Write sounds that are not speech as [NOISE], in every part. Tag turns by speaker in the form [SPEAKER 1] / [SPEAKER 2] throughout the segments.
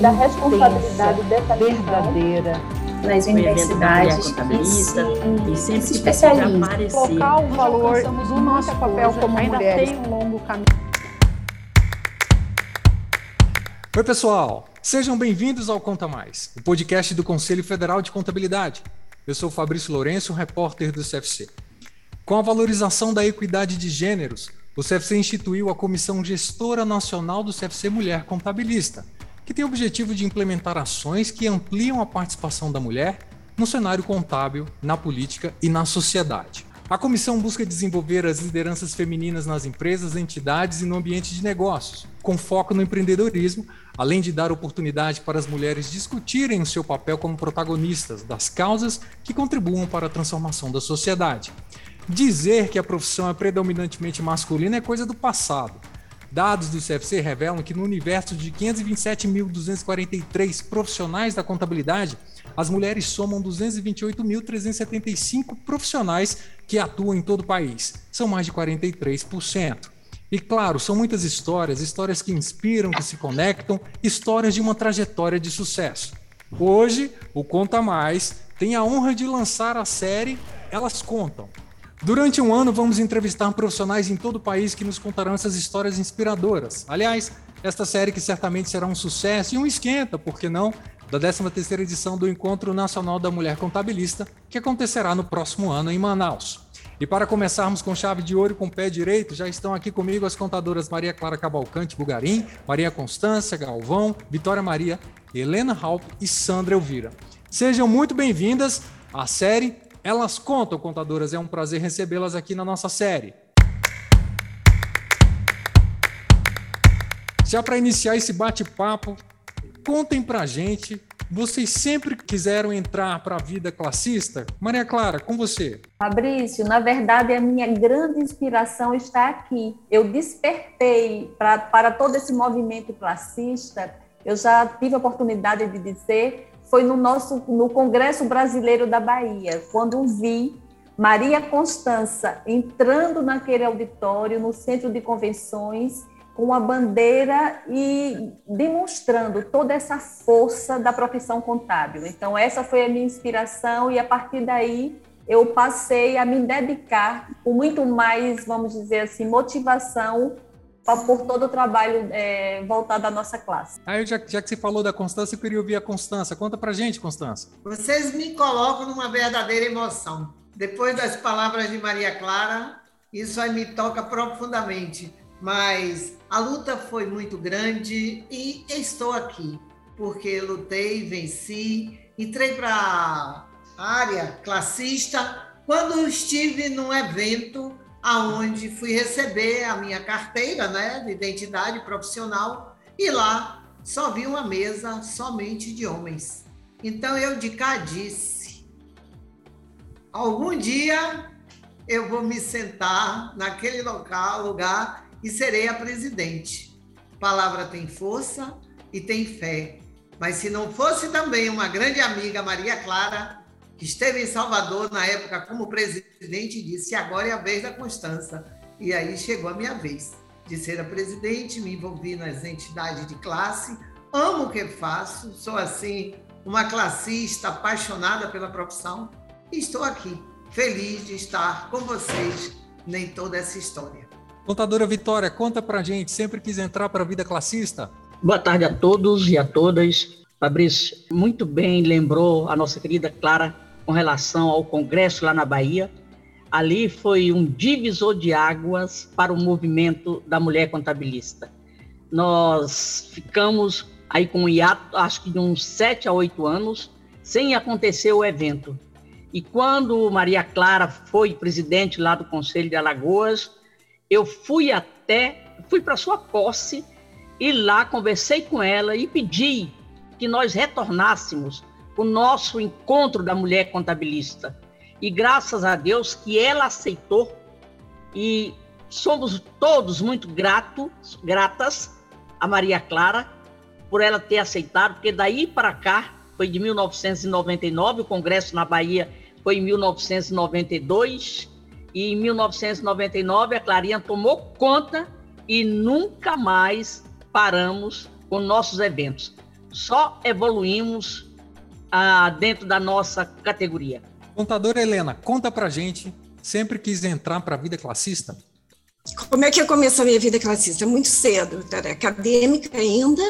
[SPEAKER 1] da responsabilidade dessa
[SPEAKER 2] verdadeira
[SPEAKER 3] nas universidades
[SPEAKER 4] e, se, e sempre
[SPEAKER 3] se especializa.
[SPEAKER 2] Colocar o valor do nosso papel como
[SPEAKER 5] ainda
[SPEAKER 2] mulheres.
[SPEAKER 5] tem um longo caminho.
[SPEAKER 6] Oi, pessoal! Sejam bem-vindos ao Conta Mais, o podcast do Conselho Federal de Contabilidade. Eu sou Fabrício Lourenço, repórter do CFC. Com a valorização da equidade de gêneros, o CFC instituiu a Comissão Gestora Nacional do CFC Mulher Contabilista, que tem o objetivo de implementar ações que ampliam a participação da mulher no cenário contábil, na política e na sociedade. A comissão busca desenvolver as lideranças femininas nas empresas, entidades e no ambiente de negócios, com foco no empreendedorismo, além de dar oportunidade para as mulheres discutirem o seu papel como protagonistas das causas que contribuam para a transformação da sociedade. Dizer que a profissão é predominantemente masculina é coisa do passado. Dados do CFC revelam que no universo de 527.243 profissionais da contabilidade, as mulheres somam 228.375 profissionais que atuam em todo o país. São mais de 43%. E claro, são muitas histórias, histórias que inspiram, que se conectam, histórias de uma trajetória de sucesso. Hoje, o Conta Mais tem a honra de lançar a série Elas Contam. Durante um ano, vamos entrevistar profissionais em todo o país que nos contarão essas histórias inspiradoras. Aliás, esta série que certamente será um sucesso e um esquenta, por que não, da 13ª edição do Encontro Nacional da Mulher Contabilista, que acontecerá no próximo ano em Manaus. E para começarmos com chave de ouro e com pé direito, já estão aqui comigo as contadoras Maria Clara Cavalcante Bugarim, Maria Constância Galvão, Vitória Maria, Helena Halp e Sandra Elvira. Sejam muito bem-vindas à série Elas Contam, contadoras. É um prazer recebê-las aqui na nossa série. Já para iniciar esse bate-papo, contem pra gente vocês sempre quiseram entrar para a vida classista? Maria Clara, com você.
[SPEAKER 1] Fabrício, na verdade, a minha grande inspiração está aqui. Eu despertei pra, para todo esse movimento classista. Eu já tive a oportunidade de dizer, foi no nosso no Congresso Brasileiro da Bahia, quando vi Maria Constança entrando naquele auditório, no centro de convenções, com a bandeira e demonstrando toda essa força da profissão contábil. Então, essa foi a minha inspiração, e a partir daí eu passei a me dedicar com muito mais, vamos dizer assim, motivação por todo o trabalho é, voltado à nossa classe.
[SPEAKER 6] Aí, já, já, que você falou da Constância, eu queria ouvir a Constância. Conta pra gente, Constância.
[SPEAKER 7] Vocês me colocam numa verdadeira emoção. Depois das palavras de Maria Clara, isso aí me toca profundamente mas a luta foi muito grande e estou aqui, porque lutei, venci, entrei para a área classista quando estive num evento aonde fui receber a minha carteira né, de identidade profissional e lá só vi uma mesa somente de homens. Então eu de cá disse: algum dia eu vou me sentar naquele local, lugar e serei a presidente. Palavra tem força e tem fé. Mas se não fosse também uma grande amiga, Maria Clara, que esteve em Salvador na época como presidente, disse: agora é a vez da Constança. E aí chegou a minha vez de ser a presidente, me envolvi nas entidades de classe, amo o que faço, sou assim uma classista apaixonada pela profissão e estou aqui, feliz de estar com vocês em toda essa história.
[SPEAKER 6] Contadora Vitória, conta pra gente, sempre quis entrar para a vida classista?
[SPEAKER 8] Boa tarde a todos e a todas. Fabrício, muito bem lembrou a nossa querida Clara com relação ao congresso lá na Bahia. Ali foi um divisor de águas para o movimento da mulher contabilista. Nós ficamos aí com um hiato, acho que de uns sete a oito anos, sem acontecer o evento. E quando Maria Clara foi presidente lá do Conselho de Alagoas, eu fui até, fui para sua posse e lá conversei com ela e pedi que nós retornássemos o nosso encontro da mulher contabilista. E graças a Deus que ela aceitou e somos todos muito gratos, gratas a Maria Clara por ela ter aceitado, porque daí para cá foi de 1999, o congresso na Bahia foi em 1992 e em 1999 a Clarinha tomou conta e nunca mais paramos com nossos eventos. só evoluímos ah, dentro da nossa categoria.
[SPEAKER 6] Contadora Helena, conta pra gente, sempre quis entrar para a vida classista?
[SPEAKER 5] Como é que eu comecei a minha vida classista? Muito cedo, era acadêmica ainda,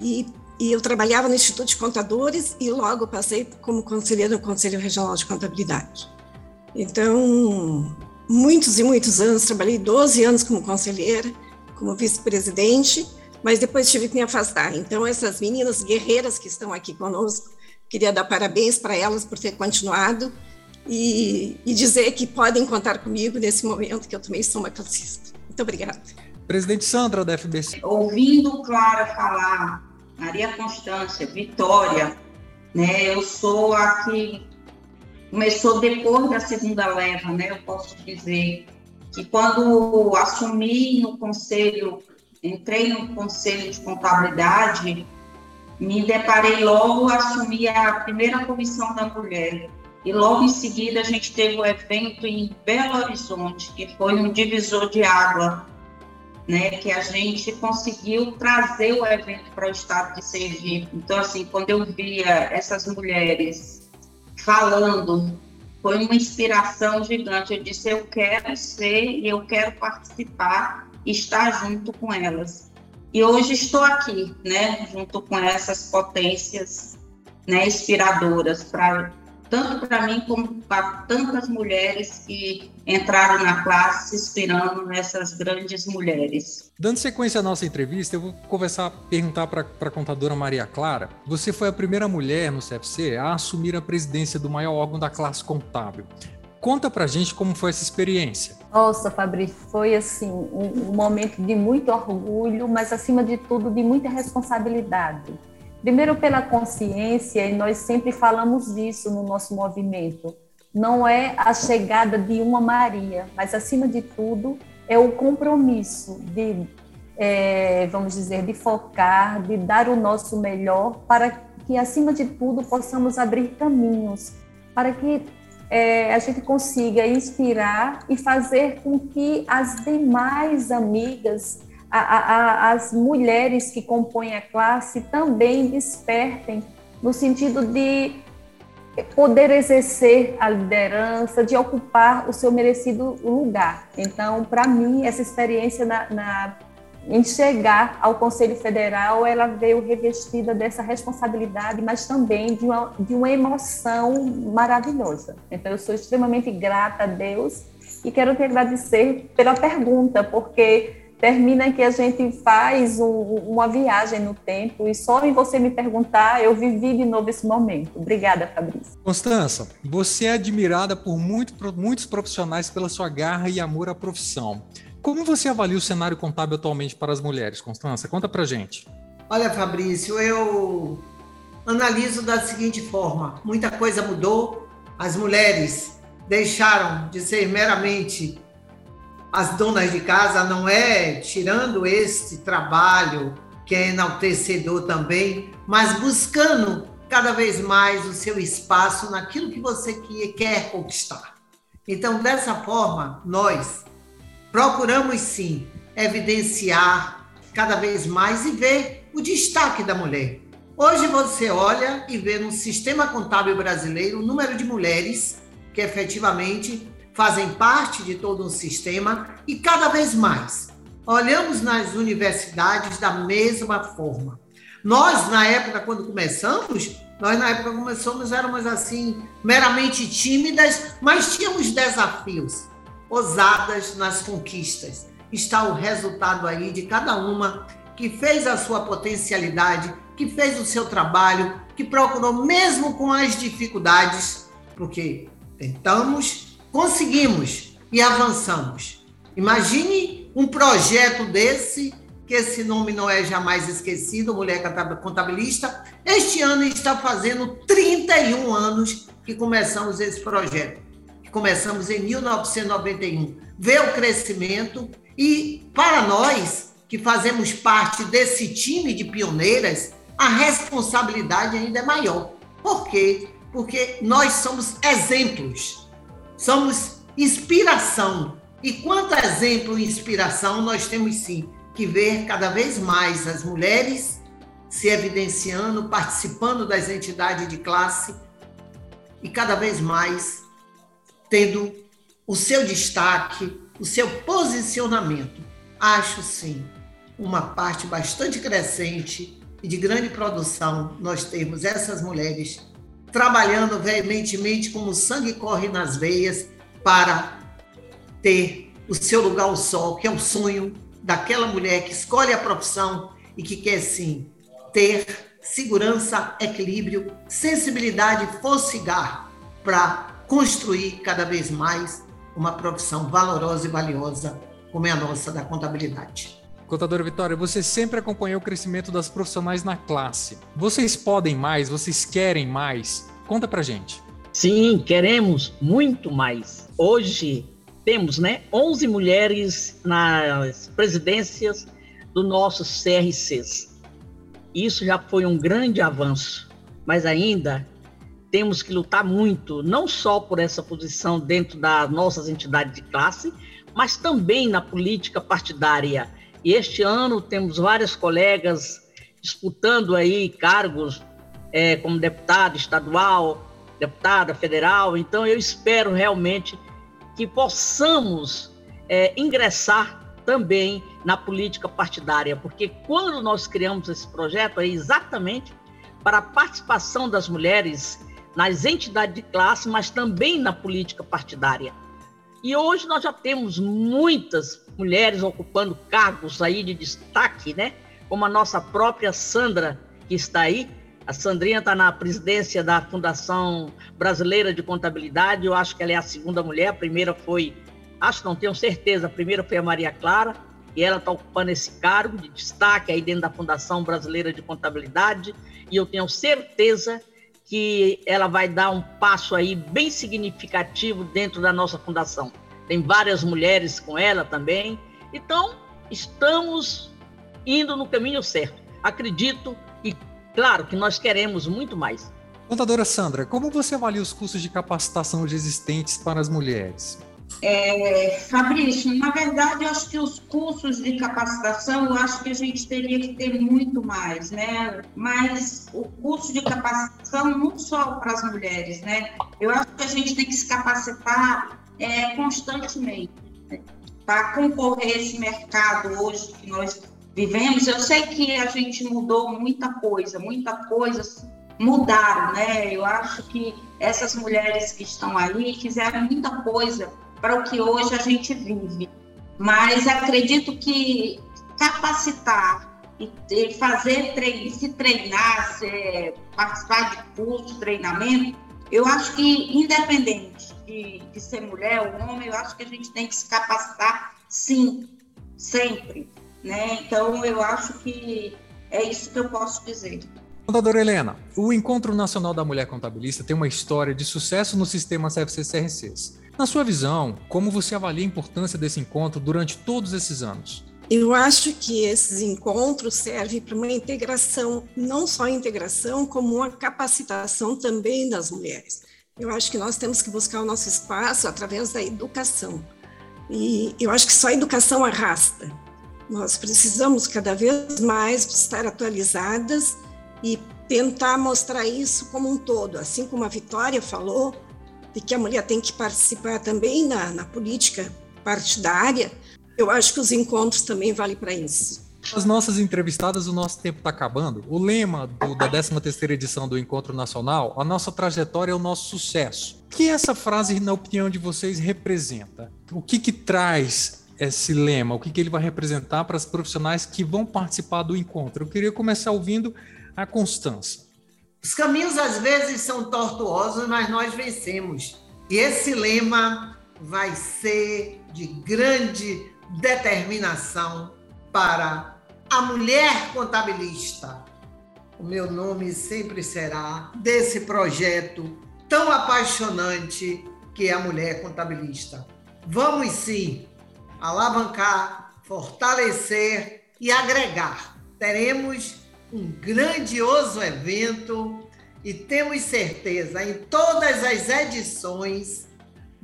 [SPEAKER 5] e, e eu trabalhava no Instituto de Contadores e logo passei como conselheira no Conselho Regional de Contabilidade. Então, muitos e muitos anos, trabalhei 12 anos como conselheira, como vice-presidente, mas depois tive que me afastar. Então, essas meninas guerreiras que estão aqui conosco, queria dar parabéns para elas por ter continuado e, e, dizer que podem contar comigo nesse momento que eu também sou uma classista. Muito obrigada.
[SPEAKER 6] Presidente Sandra da FBC.
[SPEAKER 9] Ouvindo Clara falar, Maria Constância, Vitória, né, eu sou a que começou depois da segunda leva, né, eu posso dizer que quando assumi no conselho, entrei no conselho de contabilidade, me deparei logo a assumir a primeira comissão da mulher. E logo em seguida a gente teve um evento em Belo Horizonte, que foi um divisor de água, né, que a gente conseguiu trazer o evento para o estado de Sergipe. Então, assim, quando eu via essas mulheres falando foi uma inspiração gigante. Eu disse: eu quero ser e eu quero participar, estar junto com elas. E hoje estou aqui, né, junto com essas potências, né, inspiradoras para tanto para mim como para tantas mulheres que entraram na classe se inspirando nessas grandes mulheres.
[SPEAKER 6] Dando sequência à nossa entrevista, eu vou conversar, perguntar para a contadora Maria Clara. Você foi a primeira mulher no CFC a assumir a presidência do maior órgão da classe contábil. Conta pra gente como foi essa experiência.
[SPEAKER 1] Nossa, Fabrício, foi assim um, um momento de muito orgulho, mas acima de tudo de muita responsabilidade Primeiro, pela consciência, e nós sempre falamos disso no nosso movimento, não é a chegada de uma Maria, mas, acima de tudo, é o compromisso de, é, vamos dizer, de focar, de dar o nosso melhor para que, acima de tudo, possamos abrir caminhos, para que é, a gente consiga inspirar e fazer com que as demais amigas a, a, as mulheres que compõem a classe também despertem no sentido de poder exercer a liderança, de ocupar o seu merecido lugar. Então, para mim, essa experiência na, na, em chegar ao Conselho Federal, ela veio revestida dessa responsabilidade, mas também de uma, de uma emoção maravilhosa. Então, eu sou extremamente grata a Deus e quero te agradecer pela pergunta, porque termina que a gente faz um, uma viagem no tempo e só em você me perguntar eu vivi de novo esse momento. Obrigada, Fabrício.
[SPEAKER 6] Constança, você é admirada por muito, muitos profissionais pela sua garra e amor à profissão. Como você avalia o cenário contábil atualmente para as mulheres, Constança? Conta pra gente.
[SPEAKER 7] Olha, Fabrício, eu analiso da seguinte forma: muita coisa mudou, as mulheres deixaram de ser meramente as donas de casa, não é tirando este trabalho que é enaltecedor também, mas buscando cada vez mais o seu espaço naquilo que você quer conquistar. Então, dessa forma, nós procuramos sim evidenciar cada vez mais e ver o destaque da mulher. Hoje você olha e vê no sistema contábil brasileiro o número de mulheres que efetivamente fazem parte de todo um sistema e cada vez mais olhamos nas universidades da mesma forma. Nós, na época, quando começamos, nós, na época, começamos, éramos assim, meramente tímidas, mas tínhamos desafios, ousadas nas conquistas. Está o resultado aí de cada uma que fez a sua potencialidade, que fez o seu trabalho, que procurou, mesmo com as dificuldades, porque tentamos conseguimos e avançamos. Imagine um projeto desse, que esse nome não é jamais esquecido, Mulher Contabilista. Este ano está fazendo 31 anos que começamos esse projeto. Começamos em 1991. Vê o crescimento e, para nós, que fazemos parte desse time de pioneiras, a responsabilidade ainda é maior. Por quê? Porque nós somos exemplos somos inspiração. E quanto exemplo e inspiração nós temos sim que ver cada vez mais as mulheres se evidenciando, participando das entidades de classe e cada vez mais tendo o seu destaque, o seu posicionamento. Acho sim uma parte bastante crescente e de grande produção nós temos essas mulheres trabalhando veementemente como o sangue corre nas veias para ter o seu lugar ao sol, que é o sonho daquela mulher que escolhe a profissão e que quer sim ter segurança, equilíbrio, sensibilidade, força e garra para construir cada vez mais uma profissão valorosa e valiosa como é a nossa da contabilidade.
[SPEAKER 6] Contadora Vitória, você sempre acompanhou o crescimento das profissionais na classe. Vocês podem mais? Vocês querem mais? Conta pra gente.
[SPEAKER 8] Sim, queremos muito mais. Hoje temos, né, 11 mulheres nas presidências do nosso CRCs. Isso já foi um grande avanço, mas ainda temos que lutar muito, não só por essa posição dentro das nossas entidades de classe, mas também na política partidária e este ano temos várias colegas disputando aí cargos é, como deputado estadual, deputada federal. Então, eu espero realmente que possamos é, ingressar também na política partidária, porque quando nós criamos esse projeto é exatamente para a participação das mulheres nas entidades de classe, mas também na política partidária. E hoje nós já temos muitas mulheres ocupando cargos aí de destaque, né? Como a nossa própria Sandra, que está aí. A Sandrinha está na presidência da Fundação Brasileira de Contabilidade. Eu acho que ela é a segunda mulher. A primeira foi, acho que não tenho certeza, a primeira foi a Maria Clara. E ela está ocupando esse cargo de destaque aí dentro da Fundação Brasileira de Contabilidade. E eu tenho certeza que ela vai dar um passo aí bem significativo dentro da nossa fundação. Tem várias mulheres com ela também. Então, estamos indo no caminho certo. Acredito e, claro, que nós queremos muito mais.
[SPEAKER 6] Contadora Sandra, como você avalia os cursos de capacitação existentes para as mulheres?
[SPEAKER 9] É, Fabrício, na verdade, eu acho que os cursos de capacitação, eu acho que a gente teria que ter muito mais, né? Mas o curso de capacitação não só para as mulheres, né? Eu acho que a gente tem que se capacitar é, constantemente né? para concorrer esse mercado hoje que nós vivemos. Eu sei que a gente mudou muita coisa, muita coisa mudaram, né? Eu acho que essas mulheres que estão aí fizeram muita coisa para o que hoje a gente vive. Mas acredito que capacitar e fazer se treinar, se participar de curso, treinamento, eu acho que independente de, de ser mulher ou homem, eu acho que a gente tem que se capacitar sim, sempre. Né? Então eu acho que é isso que eu posso dizer.
[SPEAKER 6] Contadora Helena, o Encontro Nacional da Mulher Contabilista tem uma história de sucesso no sistema CFC-CRCs. Na sua visão, como você avalia a importância desse encontro durante todos esses anos?
[SPEAKER 5] Eu acho que esses encontros servem para uma integração, não só integração, como uma capacitação também das mulheres. Eu acho que nós temos que buscar o nosso espaço através da educação. E eu acho que só a educação arrasta. Nós precisamos cada vez mais estar atualizadas e tentar mostrar isso como um todo. Assim como a Vitória falou, de que a mulher tem que participar também na, na política partidária, eu acho que os encontros também valem para isso.
[SPEAKER 6] As nossas entrevistadas, o nosso tempo está acabando. O lema do, da 13ª edição do Encontro Nacional, a nossa trajetória é o nosso sucesso. O que essa frase, na opinião de vocês, representa? O que, que traz esse lema? O que, que ele vai representar para as profissionais que vão participar do encontro? Eu queria começar ouvindo a Constança.
[SPEAKER 7] Os caminhos às vezes são tortuosos, mas nós vencemos. E esse lema vai ser de grande determinação para a mulher contabilista. O meu nome sempre será desse projeto tão apaixonante que é a mulher contabilista. Vamos sim alavancar, fortalecer e agregar. Teremos um grandioso evento e temos certeza, em todas as edições,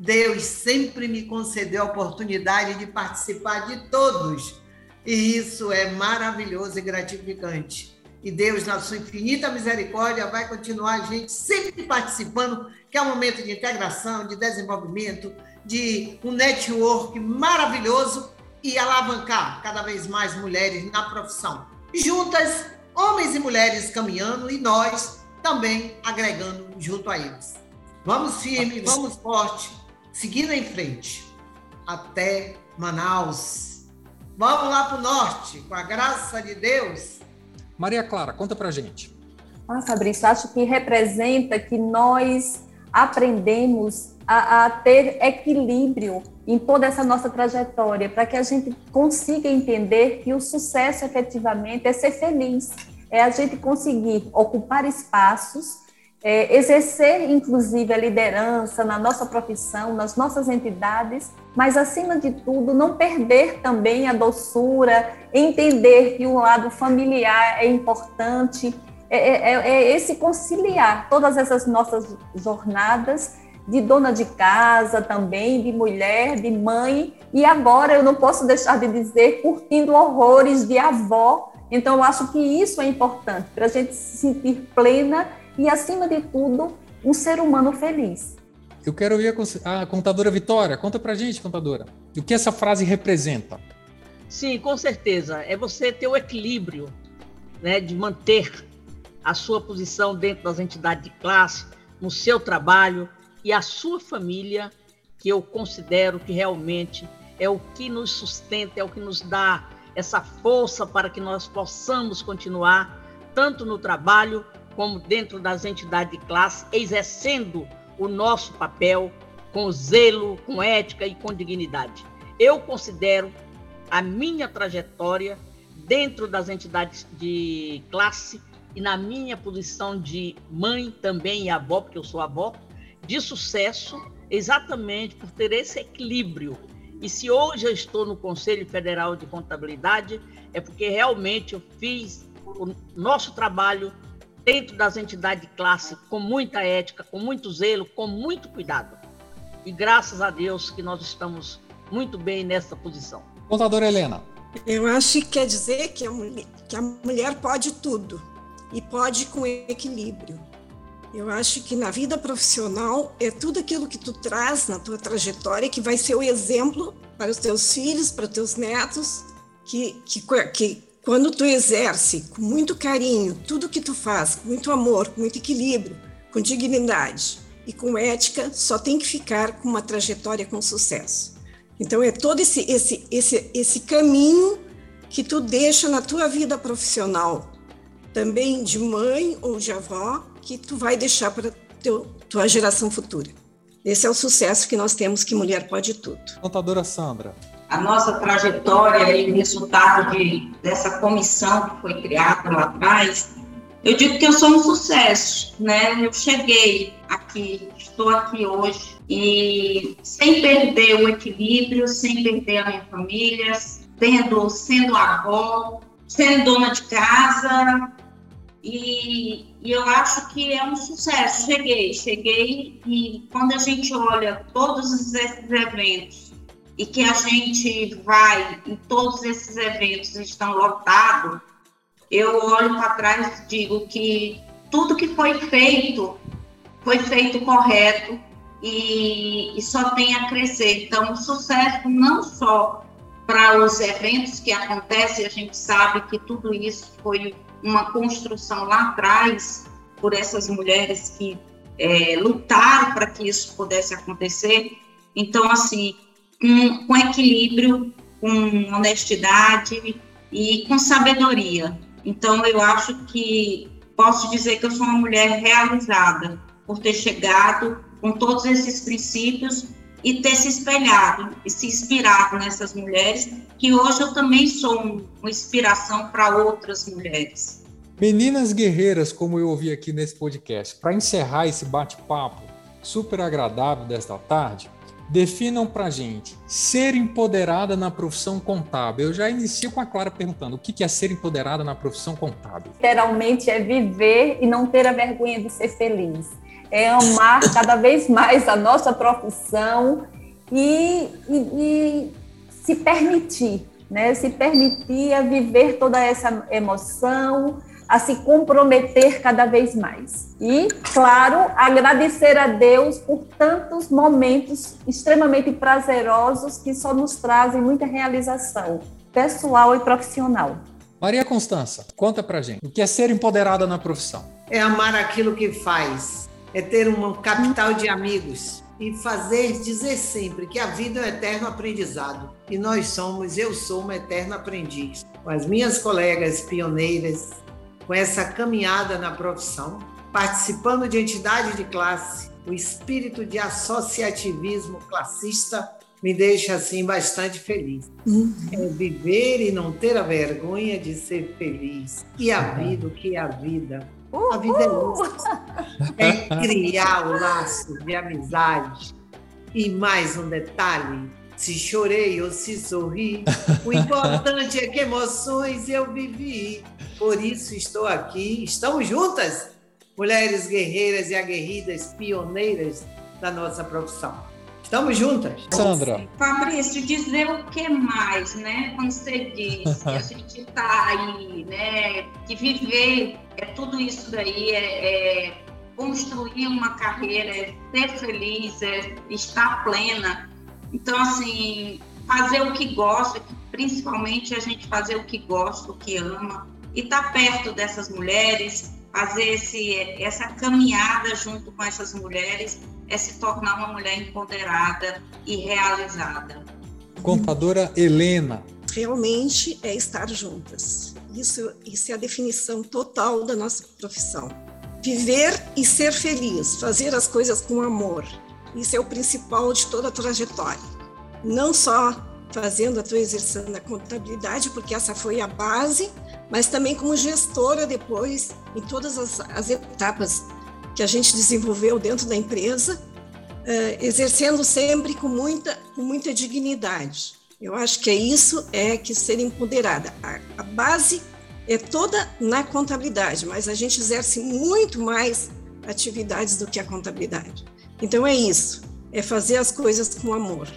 [SPEAKER 7] Deus sempre me concedeu a oportunidade de participar de todos. E isso é maravilhoso e gratificante. e Deus, na sua infinita misericórdia, vai continuar a gente sempre participando, que é um momento de integração, de desenvolvimento, de um network maravilhoso e alavancar cada vez mais mulheres na profissão. Juntas, homens e mulheres caminhando e nós também agregando junto a eles. Vamos firme, vamos forte, seguindo em frente até Manaus. Vamos lá para o norte, com a graça de Deus.
[SPEAKER 6] Maria Clara, conta para gente.
[SPEAKER 1] Ah, Fabrício, acho que representa que nós aprendemos a, a ter equilíbrio em toda essa nossa trajetória, para que a gente consiga entender que o sucesso efetivamente é ser feliz, é a gente conseguir ocupar espaços, é, exercer inclusive a liderança na nossa profissão, nas nossas entidades, mas acima de tudo não perder também a doçura, entender que o lado familiar é importante, é, é, é esse conciliar todas essas nossas jornadas de dona de casa também, de mulher, de mãe, e agora eu não posso deixar de dizer curtindo horrores de avó. Então, eu acho que isso é importante para a gente se sentir plena e, acima de tudo, um ser humano feliz.
[SPEAKER 6] Eu quero ouvir a contadora Vitória. Conta para a gente, contadora, o que essa frase representa.
[SPEAKER 8] Sim, com certeza. É você ter o equilíbrio né, de manter a sua posição dentro das entidades de classe, no seu trabalho, e a sua família, que eu considero que realmente é o que nos sustenta, é o que nos dá essa força para que nós possamos continuar, tanto no trabalho como dentro das entidades de classe, exercendo o nosso papel com zelo, com ética e com dignidade. Eu considero a minha trajetória dentro das entidades de classe e na minha posição de mãe também e avó, porque eu sou avó, de sucesso exatamente por ter esse equilíbrio. E se hoje eu estou no Conselho Federal de Contabilidade, é porque realmente eu fiz o nosso trabalho dentro das entidades de classe com muita ética, com muito zelo, com muito cuidado. E graças a Deus que nós estamos muito bem nessa posição.
[SPEAKER 6] Contadora Helena.
[SPEAKER 5] Eu acho que quer dizer que a mulher, que a mulher pode tudo e pode com equilíbrio. Eu acho que na vida profissional é tudo aquilo que tu traz na tua trajetória que vai ser o exemplo para os teus filhos, para os teus netos, que, que, que quando tu exerce com muito carinho tudo que tu faz, com muito amor, com muito equilíbrio, com dignidade e com ética, só tem que ficar com uma trajetória com sucesso. Então é todo esse esse esse esse caminho que tu deixa na tua vida profissional, também de mãe ou de avó, que tu vai deixar para tua geração futura. Esse é o sucesso que nós temos que mulher pode tudo.
[SPEAKER 6] Contadora Sandra.
[SPEAKER 9] A nossa trajetória e o resultado de, dessa comissão que foi criada lá atrás, eu digo que eu sou um sucesso, né? Eu cheguei aqui, estou aqui hoje e sem perder o equilíbrio, sem perder a minha família, tendo, sendo avó, sendo dona de casa, e, e, eu acho que é um sucesso. Cheguei, cheguei e quando a gente olha todos esses eventos e que a gente vai em todos esses eventos estão lotados, eu olho para trás e digo que tudo que foi feito foi feito correto e, e só tem a crescer. Então, sucesso não só para os eventos que acontecem, a gente sabe que tudo isso foi uma construção lá atrás por essas mulheres que é, lutaram para que isso pudesse acontecer. Então, assim, com, com equilíbrio, com honestidade e com sabedoria. Então, eu acho que posso dizer que eu sou uma mulher realizada por ter chegado com todos esses princípios e ter se espelhado e se inspirado nessas mulheres, que hoje eu também sou uma inspiração para outras mulheres.
[SPEAKER 6] Meninas guerreiras, como eu ouvi aqui nesse podcast, para encerrar esse bate-papo super agradável desta tarde, definam para gente ser empoderada na profissão contábil. Eu já inicio com a Clara perguntando o que é ser empoderada na profissão contábil.
[SPEAKER 1] Literalmente é viver e não ter a vergonha de ser feliz é amar [LAUGHS] cada vez mais a nossa profissão e, e, e se permitir, né? Se permitir a viver toda essa emoção, a se comprometer cada vez mais. E, claro, agradecer a Deus por tantos momentos extremamente prazerosos que só nos trazem muita realização pessoal e profissional.
[SPEAKER 6] Maria Constança, conta pra gente, o que é ser empoderada na profissão?
[SPEAKER 7] É amar aquilo que faz, é ter um capital de amigos e fazer dizer sempre que a vida é um eterno aprendizado. E nós somos, eu sou uma eterna aprendiz. Com as minhas colegas pioneiras, com essa caminhada na profissão, participando de entidade de classe, o espírito de associativismo classista me deixa assim bastante feliz. Uhum. É viver e não ter a vergonha de ser feliz. E a vida, o que é a vida? Uhul. A vida é isso. É criar o laço de amizade. E mais um detalhe: se chorei ou se sorri, o importante é que emoções eu vivi. Por isso estou aqui. Estamos juntas, mulheres guerreiras e aguerridas, pioneiras da nossa profissão. Estamos juntas.
[SPEAKER 6] Sandra.
[SPEAKER 9] Fabrício, dizer o que mais, né? Quando você diz que a gente está aí, né? Que viver é tudo isso daí, é, é construir uma carreira, é ser feliz, é estar plena. Então, assim, fazer o que gosta, principalmente a gente fazer o que gosta, o que ama, e estar tá perto dessas mulheres, fazer esse, essa caminhada junto com essas mulheres é se tornar uma mulher empoderada e realizada.
[SPEAKER 6] Contadora Helena.
[SPEAKER 5] Realmente é estar juntas. Isso, isso é a definição total da nossa profissão. Viver e ser feliz, fazer as coisas com amor. Isso é o principal de toda a trajetória. Não só fazendo a tua exercendo a contabilidade, porque essa foi a base, mas também como gestora depois, em todas as, as etapas que a gente desenvolveu dentro da empresa, uh, exercendo sempre com muita, com muita dignidade. Eu acho que é isso é que ser empoderada. A, a base é toda na contabilidade, mas a gente exerce muito mais atividades do que a contabilidade. Então é isso, é fazer as coisas com amor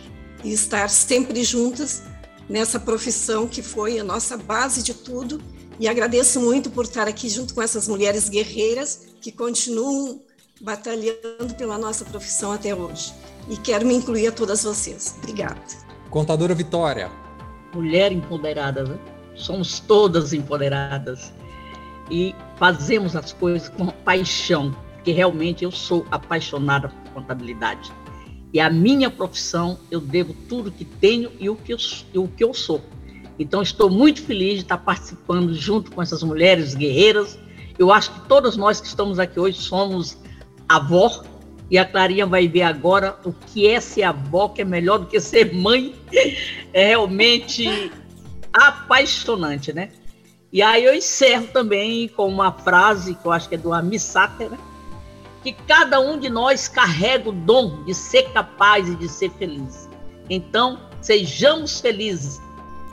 [SPEAKER 5] e estar sempre juntas nessa profissão que foi a nossa base de tudo. E agradeço muito por estar aqui junto com essas mulheres guerreiras que continuam batalhando pela nossa profissão até hoje. E quero me incluir a todas vocês. Obrigada.
[SPEAKER 6] Contadora Vitória.
[SPEAKER 8] Mulher empoderada, né? Somos todas empoderadas. E fazemos as coisas com paixão, porque realmente eu sou apaixonada por contabilidade. E a minha profissão, eu devo tudo que tenho e o que eu, e o que eu sou. Então, estou muito feliz de estar participando junto com essas mulheres guerreiras. Eu acho que todas nós que estamos aqui hoje somos avó, e a Clarinha vai ver agora o que é ser avó, que é melhor do que ser mãe. [LAUGHS] É realmente apaixonante, né? E aí eu encerro também com uma frase que eu acho que é do Amisata, né? Que cada um de nós carrega o dom de ser capaz e de ser feliz. Então, sejamos felizes,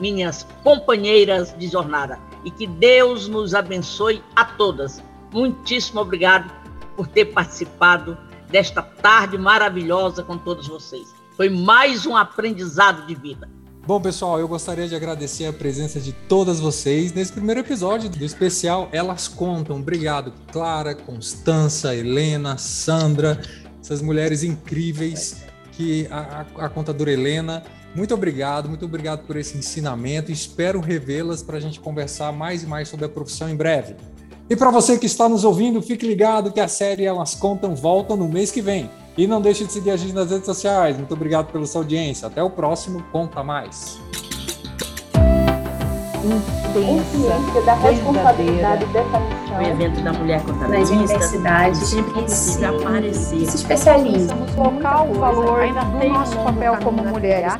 [SPEAKER 8] minhas companheiras de jornada, e que Deus nos abençoe a todas. Muitíssimo obrigado por ter participado desta tarde maravilhosa com todos vocês. Foi mais um aprendizado de vida.
[SPEAKER 6] Bom, pessoal, eu gostaria de agradecer a presença de todas vocês nesse primeiro episódio do especial Elas Contam. Obrigado, Clara, Constança, Helena, Sandra, essas mulheres incríveis que a, a, a contadora Helena. Muito obrigado, muito obrigado por esse ensinamento. Espero revê-las para a gente conversar mais e mais sobre a profissão em breve. E para você que está nos ouvindo, fique ligado que a série Elas Contam volta no mês que vem. E não deixe de seguir a gente nas redes sociais. Muito obrigado pela sua audiência. Até o próximo Conta Mais.
[SPEAKER 3] Consciência da responsabilidade dessa missão.
[SPEAKER 4] O evento da mulher
[SPEAKER 3] contabilista. Nas universidades.
[SPEAKER 4] Sempre que precisa aparecer.
[SPEAKER 3] Se especializa.
[SPEAKER 2] Colocar o valor do nosso papel como mulheres